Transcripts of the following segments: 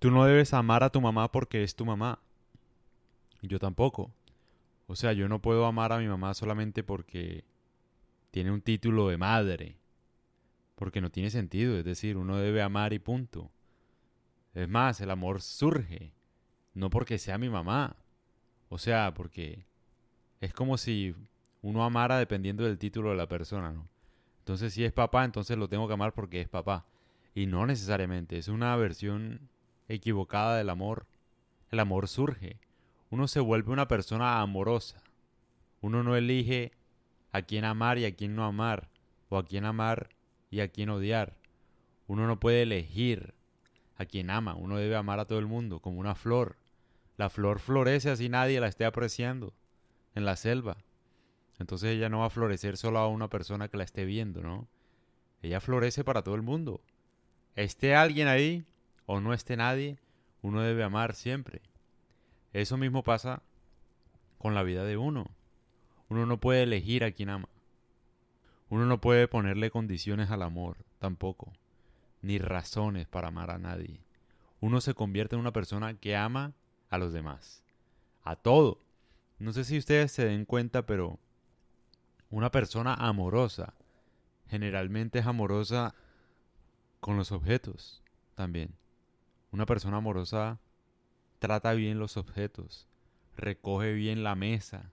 Tú no debes amar a tu mamá porque es tu mamá. Yo tampoco. O sea, yo no puedo amar a mi mamá solamente porque tiene un título de madre. Porque no tiene sentido. Es decir, uno debe amar y punto. Es más, el amor surge. No porque sea mi mamá. O sea, porque es como si uno amara dependiendo del título de la persona, ¿no? Entonces, si es papá, entonces lo tengo que amar porque es papá. Y no necesariamente. Es una versión equivocada del amor. El amor surge uno se vuelve una persona amorosa. Uno no elige a quién amar y a quién no amar, o a quién amar y a quién odiar. Uno no puede elegir a quién ama, uno debe amar a todo el mundo, como una flor. La flor florece así nadie la esté apreciando en la selva. Entonces ella no va a florecer solo a una persona que la esté viendo, ¿no? Ella florece para todo el mundo. Esté alguien ahí o no esté nadie, uno debe amar siempre. Eso mismo pasa con la vida de uno. Uno no puede elegir a quien ama. Uno no puede ponerle condiciones al amor, tampoco, ni razones para amar a nadie. Uno se convierte en una persona que ama a los demás, a todo. No sé si ustedes se den cuenta, pero una persona amorosa generalmente es amorosa con los objetos también. Una persona amorosa trata bien los objetos, recoge bien la mesa,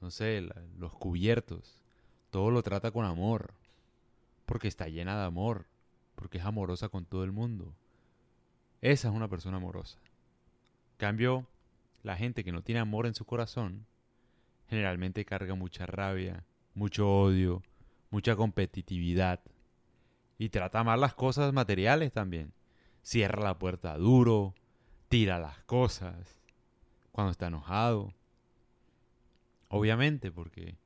no sé, los cubiertos, todo lo trata con amor, porque está llena de amor, porque es amorosa con todo el mundo. Esa es una persona amorosa. cambio, la gente que no tiene amor en su corazón, generalmente carga mucha rabia, mucho odio, mucha competitividad y trata mal las cosas materiales también. Cierra la puerta duro, tira las cosas cuando está enojado. Obviamente, porque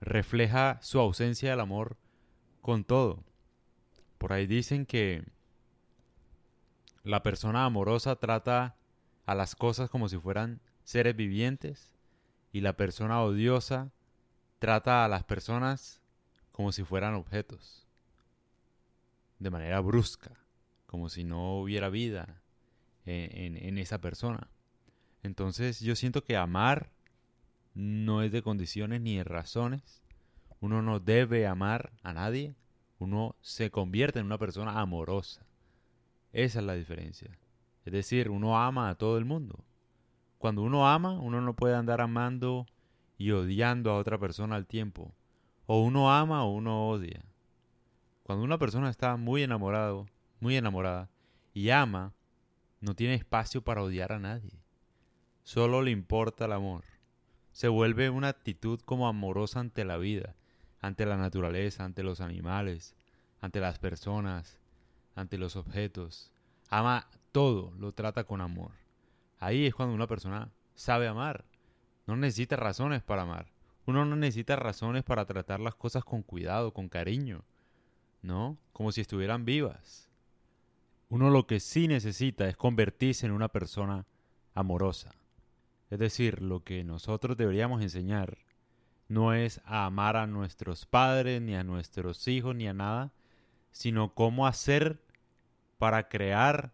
refleja su ausencia del amor con todo. Por ahí dicen que la persona amorosa trata a las cosas como si fueran seres vivientes y la persona odiosa trata a las personas como si fueran objetos. De manera brusca, como si no hubiera vida, en, esa persona. Entonces yo siento que amar no es de condiciones ni de razones. Uno no debe amar a nadie. Uno se convierte en una persona amorosa. Esa es la diferencia. Es decir, uno ama a todo el mundo. Cuando uno ama, uno no puede andar amando y odiando a otra persona al tiempo. O uno ama o uno odia. Cuando una persona está muy enamorado, muy enamorada, y ama, no tiene espacio para odiar a nadie. Solo le importa el amor. Se vuelve una actitud como amorosa ante la vida, ante la naturaleza, ante los animales, ante las personas, ante los objetos. Ama todo, lo trata con amor. Ahí es cuando una persona sabe amar. No necesita razones para amar. Uno no necesita razones para tratar las cosas con cuidado, con cariño. ¿No? Como si estuvieran vivas. Uno lo que sí necesita es convertirse en una persona amorosa. Es decir, lo que nosotros deberíamos enseñar no es a amar a nuestros padres, ni a nuestros hijos, ni a nada, sino cómo hacer para crear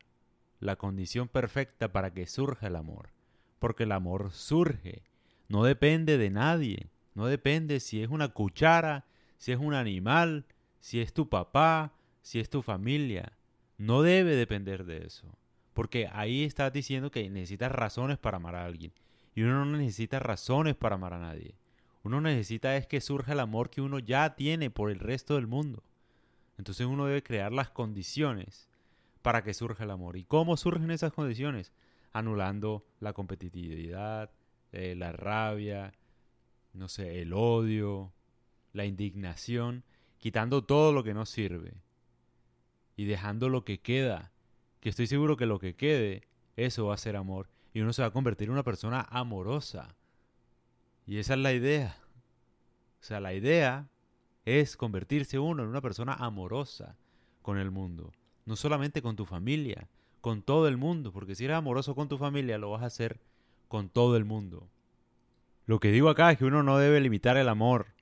la condición perfecta para que surja el amor. Porque el amor surge, no depende de nadie, no depende si es una cuchara, si es un animal, si es tu papá, si es tu familia. No debe depender de eso. Porque ahí estás diciendo que necesitas razones para amar a alguien. Y uno no necesita razones para amar a nadie. Uno necesita es que surja el amor que uno ya tiene por el resto del mundo. Entonces uno debe crear las condiciones para que surja el amor. ¿Y cómo surgen esas condiciones? Anulando la competitividad, eh, la rabia, no sé, el odio, la indignación, quitando todo lo que no sirve y dejando lo que queda, que estoy seguro que lo que quede, eso va a ser amor. Y uno se va a convertir en una persona amorosa. Y esa es la idea. O sea, la idea es convertirse uno en una persona amorosa con el mundo. No solamente con tu familia, con todo el mundo. Porque si eres amoroso con tu familia, lo vas a hacer con todo el mundo. Lo que digo acá es que uno no debe limitar el amor.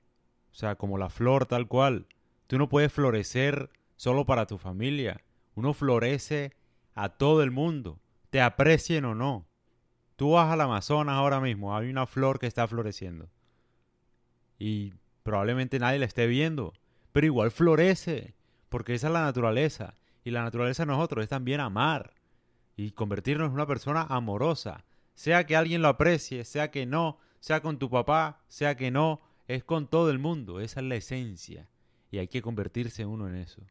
O sea, como la flor tal cual. Tú no puedes florecer solo para tu familia. Uno florece a todo el mundo, te aprecien o no. Tú vas al Amazonas ahora mismo, hay una flor que está floreciendo. Y probablemente nadie la esté viendo, pero igual florece, porque esa es la naturaleza. Y la naturaleza de nosotros es también amar y convertirnos en una persona amorosa. Sea que alguien lo aprecie, sea que no, sea con tu papá, sea que no, es con todo el mundo. Esa es la esencia. Y hay que convertirse uno en eso.